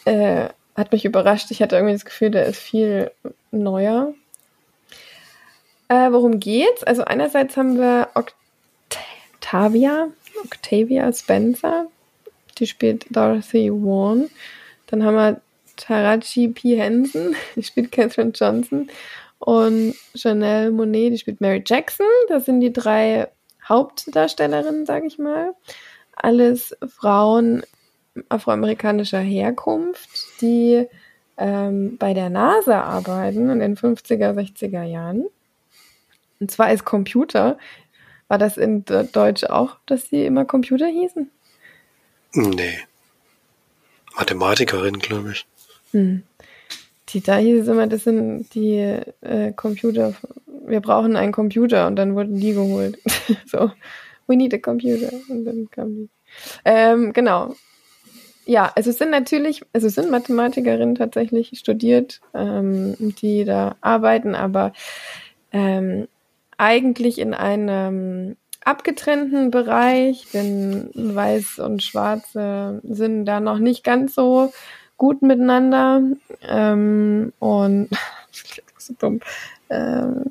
Äh, hat mich überrascht. Ich hatte irgendwie das Gefühl, der ist viel neuer. Äh, worum geht's? Also einerseits haben wir Octavia, Octavia Spencer, die spielt Dorothy Vaughan. Dann haben wir Taraji P. Henson, die spielt Catherine Johnson. Und Janelle Monet, die spielt Mary Jackson. Das sind die drei Hauptdarstellerinnen, sage ich mal. Alles Frauen afroamerikanischer Herkunft, die ähm, bei der NASA arbeiten in den 50er, 60er Jahren. Und zwar als Computer. War das in De- Deutsch auch, dass sie immer Computer hießen? Nee. Mathematikerin, glaube ich. Hm. Die, da hieß es immer, das sind die äh, Computer. Wir brauchen einen Computer und dann wurden die geholt. so, we need a computer. Und dann kamen die. Ähm, genau. Ja, also es sind natürlich, also es sind Mathematikerinnen tatsächlich studiert, ähm, die da arbeiten, aber ähm, eigentlich in einem abgetrennten Bereich, denn Weiß und Schwarze sind da noch nicht ganz so gut miteinander. Ähm, und so dumm. Ähm,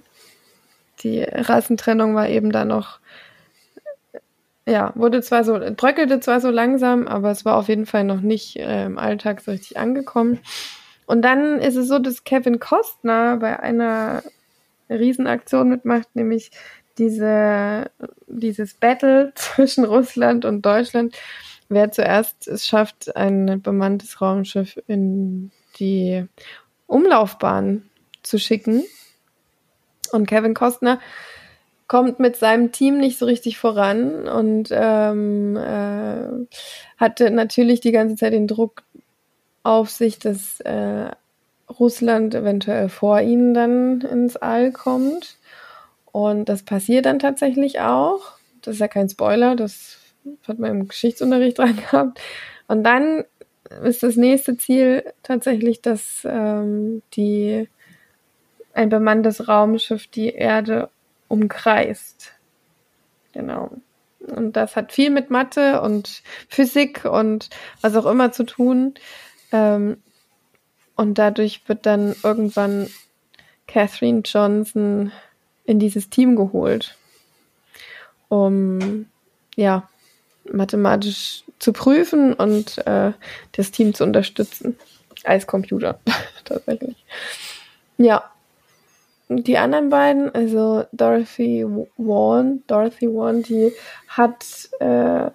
die Rassentrennung war eben da noch, ja, wurde zwar so, bröckelte zwar so langsam, aber es war auf jeden Fall noch nicht äh, im Alltag so richtig angekommen. Und dann ist es so, dass Kevin Costner bei einer Riesenaktion mitmacht, nämlich diese, dieses Battle zwischen Russland und Deutschland, wer zuerst es schafft, ein bemanntes Raumschiff in die Umlaufbahn zu schicken. Und Kevin Costner kommt mit seinem Team nicht so richtig voran und ähm, äh, hatte natürlich die ganze Zeit den Druck auf sich, dass äh, Russland eventuell vor ihnen dann ins All kommt. Und das passiert dann tatsächlich auch. Das ist ja kein Spoiler, das hat man im Geschichtsunterricht dran gehabt. Und dann ist das nächste Ziel tatsächlich, dass ähm, die ein bemanntes Raumschiff die Erde umkreist. Genau. Und das hat viel mit Mathe und Physik und was auch immer zu tun. Ähm, und dadurch wird dann irgendwann Catherine Johnson in dieses Team geholt, um ja mathematisch zu prüfen und äh, das Team zu unterstützen als Computer tatsächlich. Ja, die anderen beiden, also Dorothy Vaughan, Dorothy Vaughan, die hat äh,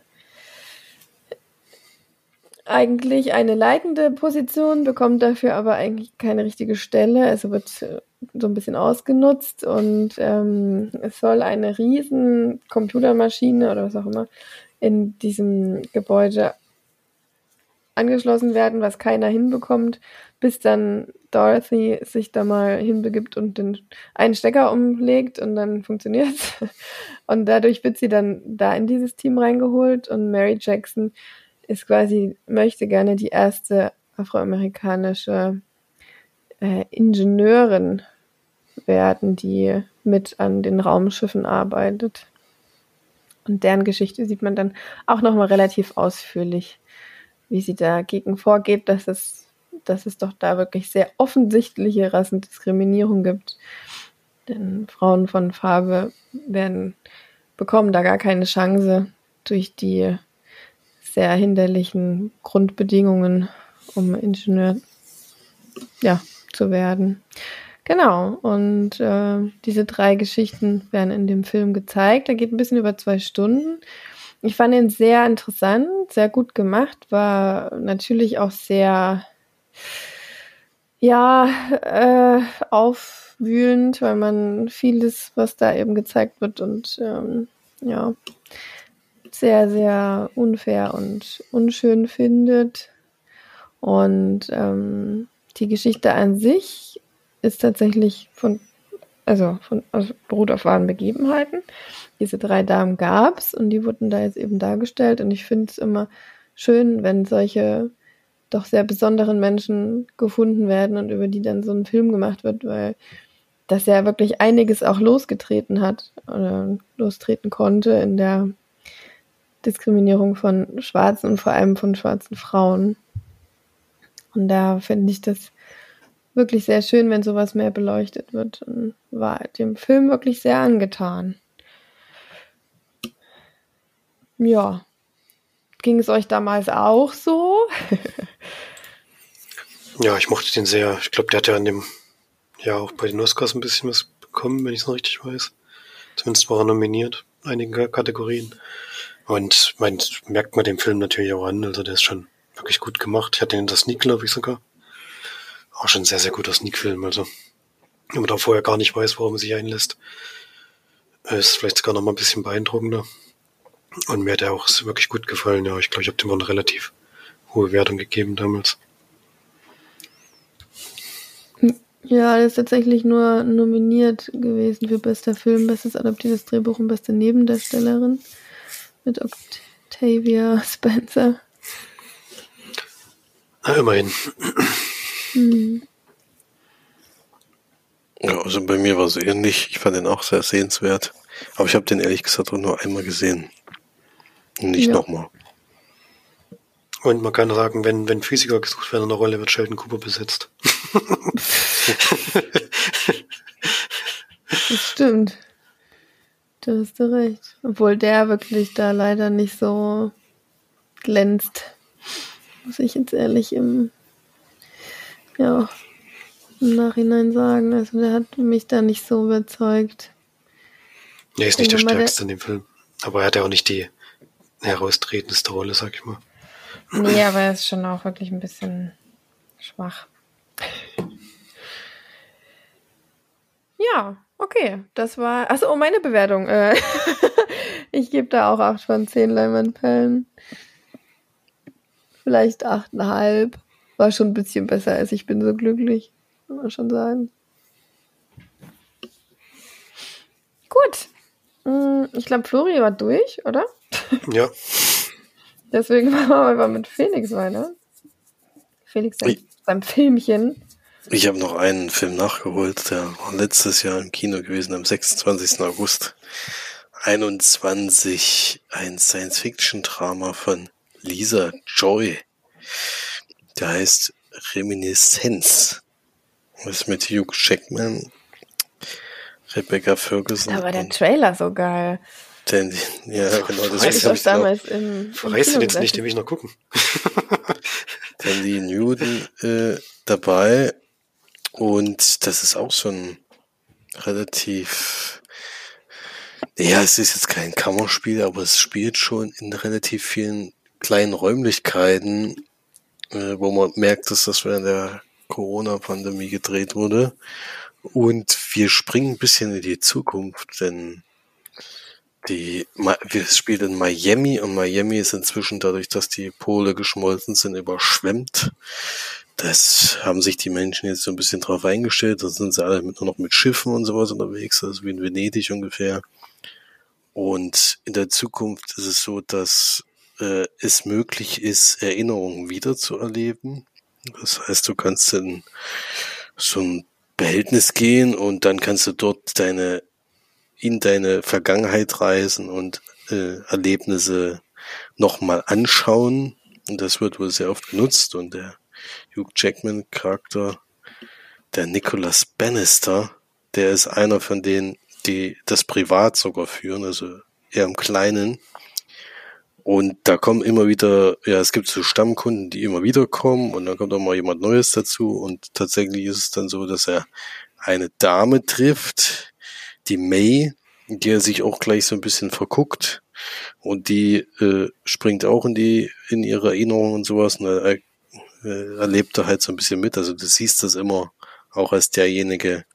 eigentlich eine leitende Position, bekommt dafür aber eigentlich keine richtige Stelle. Also wird äh, so ein bisschen ausgenutzt und ähm, es soll eine riesen Computermaschine oder was auch immer in diesem Gebäude angeschlossen werden, was keiner hinbekommt, bis dann Dorothy sich da mal hinbegibt und den einen Stecker umlegt und dann funktioniert's. Und dadurch wird sie dann da in dieses Team reingeholt und Mary Jackson ist quasi, möchte gerne die erste afroamerikanische äh, Ingenieurin werden, die mit an den Raumschiffen arbeitet. Und deren Geschichte sieht man dann auch nochmal relativ ausführlich, wie sie dagegen vorgeht, dass es, dass es doch da wirklich sehr offensichtliche Rassendiskriminierung gibt. Denn Frauen von Farbe werden, bekommen da gar keine Chance durch die sehr hinderlichen Grundbedingungen, um Ingenieur ja, zu werden. Genau, und äh, diese drei Geschichten werden in dem Film gezeigt. Er geht ein bisschen über zwei Stunden. Ich fand ihn sehr interessant, sehr gut gemacht, war natürlich auch sehr, ja, äh, aufwühlend, weil man vieles, was da eben gezeigt wird und ähm, ja, sehr, sehr unfair und unschön findet. Und ähm, die Geschichte an sich ist tatsächlich von, also von, also beruht auf wahren Begebenheiten. Diese drei Damen gab es und die wurden da jetzt eben dargestellt. Und ich finde es immer schön, wenn solche doch sehr besonderen Menschen gefunden werden und über die dann so ein Film gemacht wird, weil das ja wirklich einiges auch losgetreten hat oder lostreten konnte in der Diskriminierung von Schwarzen und vor allem von schwarzen Frauen. Und da finde ich das wirklich sehr schön, wenn sowas mehr beleuchtet wird. Und war dem Film wirklich sehr angetan. Ja. Ging es euch damals auch so? ja, ich mochte den sehr. Ich glaube, der hat ja an dem ja auch bei den Oscars ein bisschen was bekommen, wenn ich es noch richtig weiß. Zumindest war er nominiert, einige Kategorien. Und man merkt man dem Film natürlich auch an, also der ist schon wirklich gut gemacht. Ich hatte den in der Sneak, glaube ich, sogar. Auch schon ein sehr, sehr guter Sneak-Film, also. Wenn man da vorher gar nicht weiß, worum man sich einlässt, ist vielleicht sogar noch mal ein bisschen beeindruckender. Und mir hat er auch wirklich gut gefallen, ja. Ich glaube, ich habe dem auch eine relativ hohe Wertung gegeben damals. Ja, er ist tatsächlich nur nominiert gewesen für bester Film, bestes adaptiertes Drehbuch und beste Nebendarstellerin mit Octavia Spencer. Na, immerhin. Hm. Ja, also bei mir war es ähnlich. Ich fand den auch sehr sehenswert. Aber ich habe den ehrlich gesagt auch nur einmal gesehen. Und nicht ja. nochmal. Und man kann sagen, wenn, wenn Physiker gesucht werden in der Rolle, wird Sheldon Cooper besetzt. das stimmt. Da hast du recht. Obwohl der wirklich da leider nicht so glänzt. Muss ich jetzt ehrlich im, ja, im Nachhinein sagen. Also der hat mich da nicht so überzeugt. Er ist nicht der stärkste in dem Film. Aber er hat ja auch nicht die heraustretendste Rolle, sag ich mal. Nee, aber er ist schon auch wirklich ein bisschen schwach. Ja, Okay, das war. Achso, oh, meine Bewertung. Äh, ich gebe da auch 8 von 10 Leimanperlen. Vielleicht 8,5. War schon ein bisschen besser als ich bin so glücklich. Kann man schon sagen. Gut. Hm, ich glaube, Flori war durch, oder? Ja. Deswegen machen wir einfach mit Felix weiter. Felix sein, seinem Filmchen. Ich habe noch einen Film nachgeholt, der war letztes Jahr im Kino gewesen, am 26. August 21, ein Science-Fiction-Drama von Lisa Joy. Der heißt Reminiszenz. Das ist mit Hugh Jackman, Rebecca Ferguson. Da war der Trailer so geil. Denn, ja, genau, das ist ich damals im, Verreißt du jetzt nicht, den will ich noch gucken. Dandy Newton äh, dabei und das ist auch so ein relativ, ja, es ist jetzt kein Kammerspiel, aber es spielt schon in relativ vielen kleinen Räumlichkeiten, äh, wo man merkt, dass das während der Corona-Pandemie gedreht wurde. Und wir springen ein bisschen in die Zukunft, denn die, wir spielen in Miami und Miami ist inzwischen dadurch, dass die Pole geschmolzen sind, überschwemmt. Das haben sich die Menschen jetzt so ein bisschen drauf eingestellt. Da sind sie alle nur noch mit Schiffen und sowas unterwegs, also wie in Venedig ungefähr. Und in der Zukunft ist es so, dass äh, es möglich ist, Erinnerungen wiederzuerleben. Das heißt, du kannst in so ein Behältnis gehen und dann kannst du dort deine in deine Vergangenheit reisen und äh, Erlebnisse nochmal anschauen. Und das wird wohl sehr oft genutzt. Und der Hugh Jackman Charakter, der Nicholas Bannister, der ist einer von denen, die das privat sogar führen, also eher im Kleinen. Und da kommen immer wieder, ja, es gibt so Stammkunden, die immer wieder kommen und dann kommt auch mal jemand Neues dazu. Und tatsächlich ist es dann so, dass er eine Dame trifft, die May, die er sich auch gleich so ein bisschen verguckt. Und die äh, springt auch in die in ihre Erinnerungen und sowas. Und er, äh, erlebt da halt so ein bisschen mit. Also du siehst das immer auch als derjenige,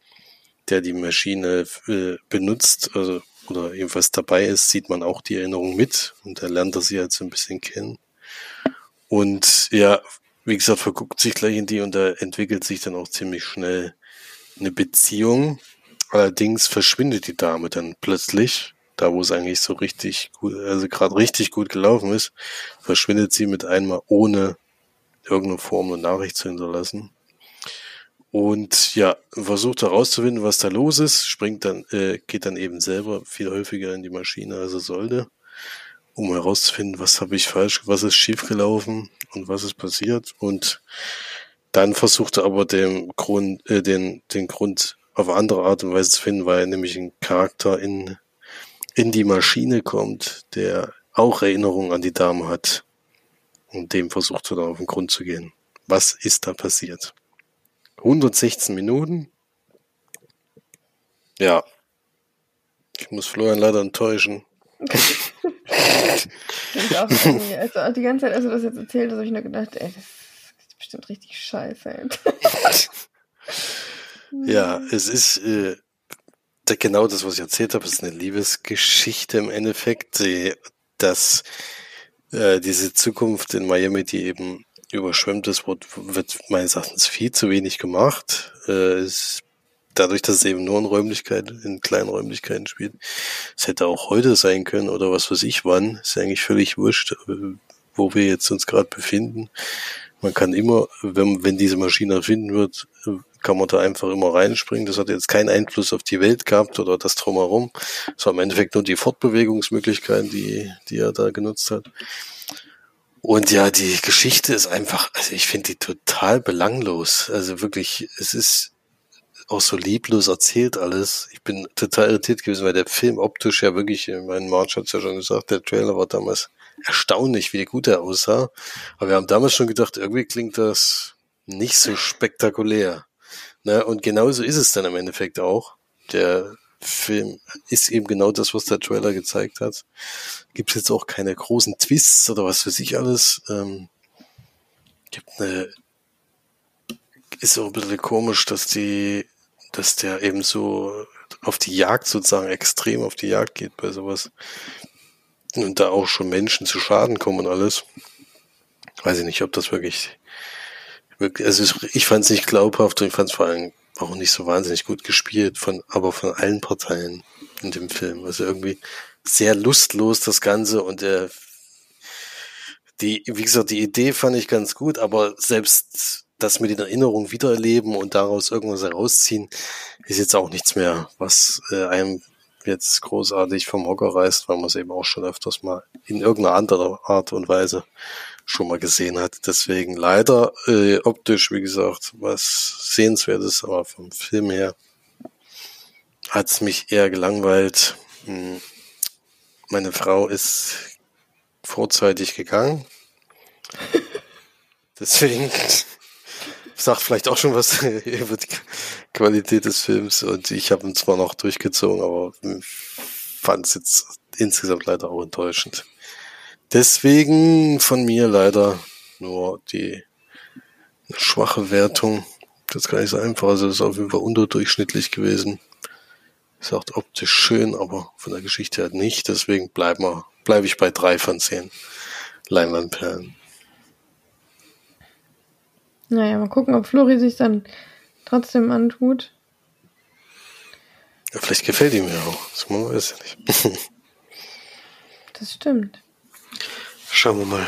der die Maschine äh, benutzt, also oder jedenfalls dabei ist, sieht man auch die Erinnerung mit und er lernt das sie halt so ein bisschen kennen. Und ja, wie gesagt, verguckt sich gleich in die und da entwickelt sich dann auch ziemlich schnell eine Beziehung. Allerdings verschwindet die Dame dann plötzlich, da wo es eigentlich so richtig gut, also gerade richtig gut gelaufen ist, verschwindet sie mit einmal ohne irgendeine Form eine Nachricht zu hinterlassen. Und ja, versucht herauszufinden, was da los ist, springt dann, äh, geht dann eben selber viel häufiger in die Maschine, als er sollte, um herauszufinden, was habe ich falsch, was ist schiefgelaufen und was ist passiert. Und dann versucht er aber den Grund, äh, den, den Grund auf andere Art und Weise zu finden, weil nämlich ein Charakter in, in die Maschine kommt, der auch Erinnerungen an die Dame hat. Und dem versucht er dann auf den Grund zu gehen. Was ist da passiert? 116 Minuten. Ja. Ich muss Florian leider enttäuschen. auch also die ganze Zeit, als du das jetzt erzählt hast, habe ich nur gedacht, ey, das ist bestimmt richtig scheiße. Ja, es ist äh, genau das, was ich erzählt habe, ist eine Liebesgeschichte im Endeffekt, die, dass äh, diese Zukunft in Miami, die eben überschwemmt ist, wird, wird meines Erachtens viel zu wenig gemacht. Äh, es, dadurch, dass es eben nur in Räumlichkeiten, in kleinen Räumlichkeiten spielt. Es hätte auch heute sein können oder was weiß ich wann. Ist eigentlich völlig wurscht, äh, wo wir jetzt uns gerade befinden. Man kann immer, wenn, wenn diese Maschine erfinden wird, kann man da einfach immer reinspringen. Das hat jetzt keinen Einfluss auf die Welt gehabt oder das drumherum. Es war im Endeffekt nur die Fortbewegungsmöglichkeiten, die, die er da genutzt hat. Und ja, die Geschichte ist einfach, also ich finde die total belanglos. Also wirklich, es ist auch so lieblos erzählt alles. Ich bin total irritiert gewesen, weil der Film optisch ja wirklich, mein March hat es ja schon gesagt, der Trailer war damals erstaunlich, wie gut er aussah. Aber wir haben damals schon gedacht, irgendwie klingt das nicht so spektakulär. Ne? Und genauso ist es dann im Endeffekt auch. Der Film ist eben genau das, was der Trailer gezeigt hat. Gibt jetzt auch keine großen Twists oder was für sich alles. Ähm, gibt eine, ist auch ein bisschen komisch, dass die, dass der eben so auf die Jagd sozusagen extrem auf die Jagd geht bei sowas. Und da auch schon Menschen zu Schaden kommen und alles. Weiß ich nicht, ob das wirklich also ich fand es nicht glaubhaft und ich fand es vor allem auch nicht so wahnsinnig gut gespielt, von, aber von allen Parteien in dem Film. Also irgendwie sehr lustlos das Ganze und der, die, wie gesagt, die Idee fand ich ganz gut, aber selbst das mit den Erinnerungen wiedererleben und daraus irgendwas herausziehen, ist jetzt auch nichts mehr, was äh, einem jetzt großartig vom Hocker reißt, weil man es eben auch schon öfters mal in irgendeiner anderen Art und Weise schon mal gesehen hat. Deswegen leider äh, optisch, wie gesagt, was sehenswertes, aber vom Film her hat es mich eher gelangweilt. Hm. Meine Frau ist vorzeitig gegangen. Deswegen sagt vielleicht auch schon was über die Qualität des Films und ich habe ihn zwar noch durchgezogen, aber fand es jetzt insgesamt leider auch enttäuschend. Deswegen von mir leider nur die schwache Wertung. Das ist gar nicht so einfach. Also das ist auf jeden Fall unterdurchschnittlich gewesen. Ist auch optisch schön, aber von der Geschichte her nicht. Deswegen bleiben wir, bleibe ich bei drei von zehn Leinwandperlen. Naja, mal gucken, ob Flori sich dann trotzdem antut. Ja, vielleicht gefällt ihm ja auch. Das man weiß ja nicht. das stimmt. Schauen wir mal.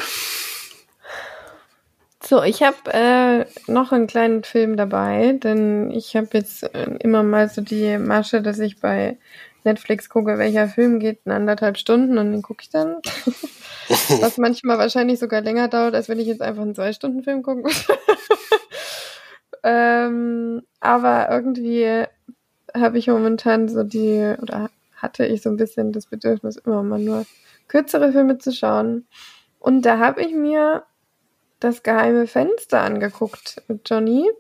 So, ich habe äh, noch einen kleinen Film dabei, denn ich habe jetzt äh, immer mal so die Masche, dass ich bei Netflix gucke, welcher Film geht in anderthalb Stunden und den gucke ich dann. Was manchmal wahrscheinlich sogar länger dauert, als wenn ich jetzt einfach einen Zwei-Stunden-Film gucken würde. ähm, aber irgendwie habe ich momentan so die, oder hatte ich so ein bisschen das Bedürfnis, immer mal nur kürzere Filme zu schauen. Und da habe ich mir das geheime Fenster angeguckt mit Johnny.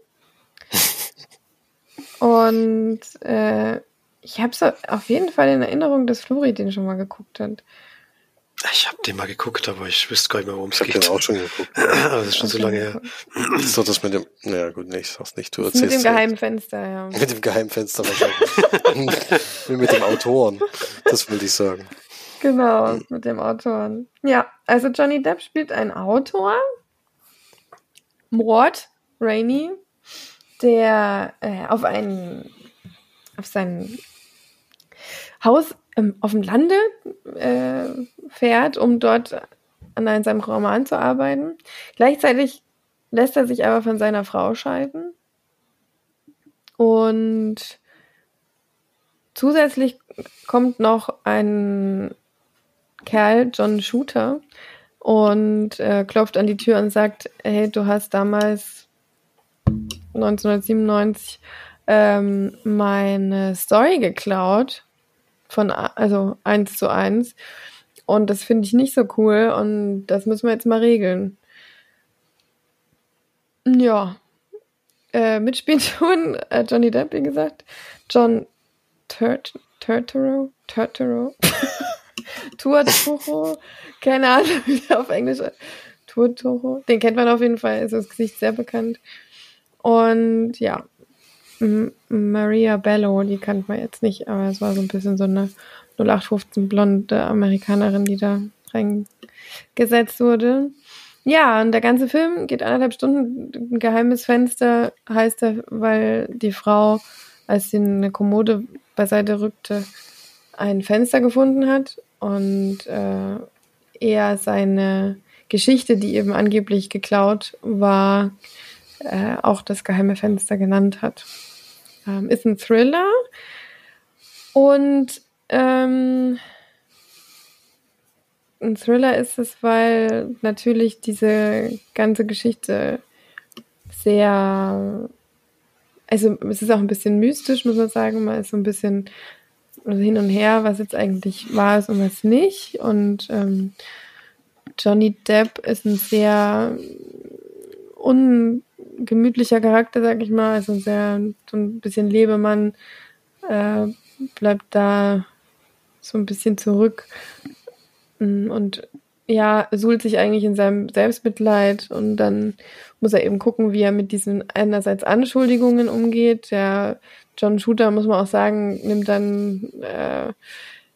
Und äh, ich habe so auf jeden Fall in Erinnerung, dass Flori den schon mal geguckt hat. Ich habe den mal geguckt, aber ich wüsste gar nicht mehr, worum es geht. Ich habe den auch schon geguckt. das ist schon so lange her. Das ist doch das mit dem, naja gut, nee, ich sag's nicht, du erzählst. Mit dem geheimen Fenster, ja. Mit dem geheimen Fenster wahrscheinlich. mit dem Autoren, das will ich sagen. Genau, mit dem Autoren. Ja, also Johnny Depp spielt einen Autor, Mord, Rainey, der äh, auf einen, auf sein Haus ähm, auf dem Lande äh, fährt, um dort an seinem Roman zu arbeiten. Gleichzeitig lässt er sich aber von seiner Frau scheiden. Und zusätzlich kommt noch ein Kerl, John Shooter, und äh, klopft an die Tür und sagt, hey, du hast damals 1997 ähm, meine Story geklaut von also eins zu eins und das finde ich nicht so cool und das müssen wir jetzt mal regeln. Ja. Äh, mitspielen tun äh, Johnny Depp, wie gesagt, John Turt Turturro, Turturro, Turturro, keine Ahnung, wie der auf Englisch Turturro, den kennt man auf jeden Fall, ist das Gesicht sehr bekannt. Und ja, Maria Bello, die kannte man jetzt nicht, aber es war so ein bisschen so eine 0815 blonde Amerikanerin, die da reingesetzt wurde. Ja, und der ganze Film geht anderthalb Stunden. Ein geheimes Fenster heißt er, weil die Frau, als sie eine Kommode beiseite rückte, ein Fenster gefunden hat und äh, er seine Geschichte, die eben angeblich geklaut war, äh, auch das geheime Fenster genannt hat. Ähm, ist ein Thriller und ähm, ein Thriller ist es, weil natürlich diese ganze Geschichte sehr, also es ist auch ein bisschen mystisch, muss man sagen. Man ist so ein bisschen hin und her, was jetzt eigentlich wahr ist und was nicht. Und ähm, Johnny Depp ist ein sehr ungemütlicher Charakter, sag ich mal. Also sehr, so ein bisschen Lebemann, äh, bleibt da so ein bisschen zurück mm, und ja, suhlt sich eigentlich in seinem Selbstmitleid und dann muss er eben gucken, wie er mit diesen einerseits Anschuldigungen umgeht. Der John Shooter, muss man auch sagen, nimmt dann äh,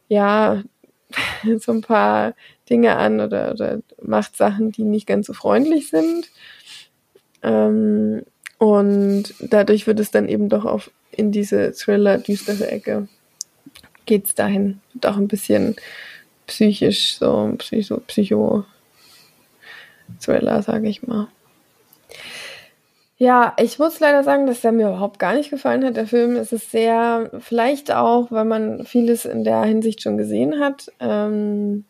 ja so ein paar Dinge an oder, oder macht Sachen, die nicht ganz so freundlich sind. Ähm, und dadurch wird es dann eben doch auf in diese Thriller-düstere Ecke geht's dahin. Und auch ein bisschen psychisch, so Psycho, Psycho Thriller, sage ich mal. Ja, ich muss leider sagen, dass der mir überhaupt gar nicht gefallen hat. Der Film es ist sehr, vielleicht auch, weil man vieles in der Hinsicht schon gesehen hat. Ähm,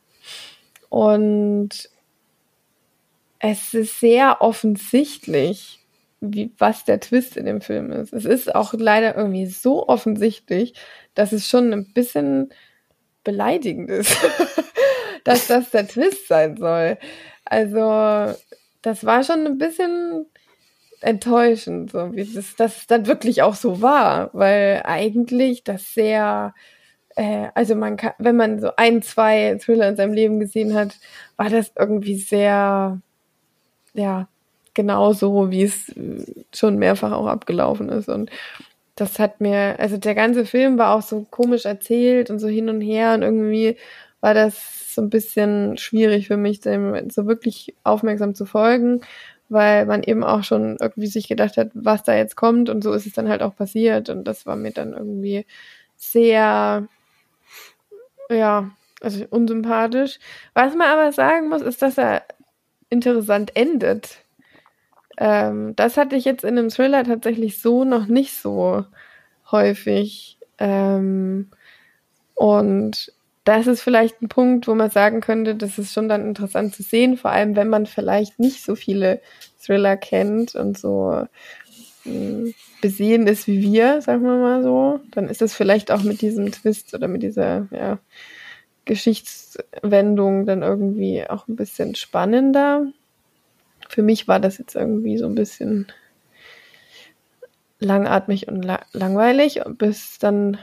und es ist sehr offensichtlich, wie, was der Twist in dem Film ist. Es ist auch leider irgendwie so offensichtlich, dass es schon ein bisschen beleidigend ist, dass das der Twist sein soll. Also, das war schon ein bisschen, enttäuschend, so wie das, das dann wirklich auch so war, weil eigentlich das sehr, äh, also man kann, wenn man so ein, zwei Thriller in seinem Leben gesehen hat, war das irgendwie sehr, ja, genauso, wie es äh, schon mehrfach auch abgelaufen ist. Und das hat mir, also der ganze Film war auch so komisch erzählt und so hin und her. Und irgendwie war das so ein bisschen schwierig für mich, dem so wirklich aufmerksam zu folgen weil man eben auch schon irgendwie sich gedacht hat, was da jetzt kommt. Und so ist es dann halt auch passiert. Und das war mir dann irgendwie sehr, ja, also unsympathisch. Was man aber sagen muss, ist, dass er interessant endet. Ähm, das hatte ich jetzt in einem Thriller tatsächlich so noch nicht so häufig. Ähm, und das ist vielleicht ein Punkt, wo man sagen könnte, das ist schon dann interessant zu sehen, vor allem wenn man vielleicht nicht so viele Thriller kennt und so hm, besehen ist wie wir, sagen wir mal so, dann ist es vielleicht auch mit diesem Twist oder mit dieser ja, Geschichtswendung dann irgendwie auch ein bisschen spannender. Für mich war das jetzt irgendwie so ein bisschen langatmig und la langweilig, bis dann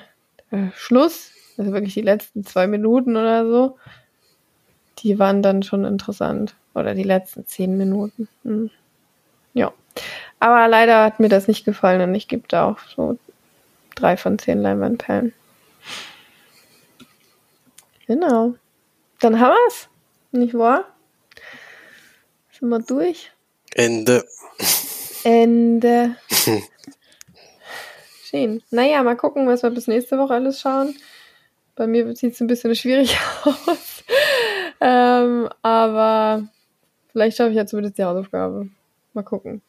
äh, Schluss also wirklich die letzten zwei Minuten oder so, die waren dann schon interessant. Oder die letzten zehn Minuten. Hm. Ja. Aber leider hat mir das nicht gefallen und ich gebe da auch so drei von zehn Leinwandperlen. Genau. Dann haben wir's. Nicht wahr? Sind wir durch? Ende. Ende. Schön. Naja, mal gucken, was wir bis nächste Woche alles schauen. Bei mir sieht es ein bisschen schwierig aus. ähm, aber vielleicht schaffe ich ja zumindest die Hausaufgabe. Mal gucken.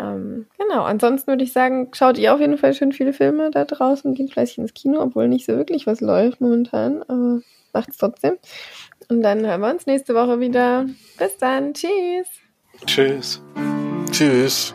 Ähm, genau, ansonsten würde ich sagen, schaut ihr auf jeden Fall schön viele Filme da draußen, geht fleißig ins Kino, obwohl nicht so wirklich was läuft momentan, aber macht's trotzdem. Und dann hören wir uns nächste Woche wieder. Bis dann. Tschüss. Tschüss. Tschüss.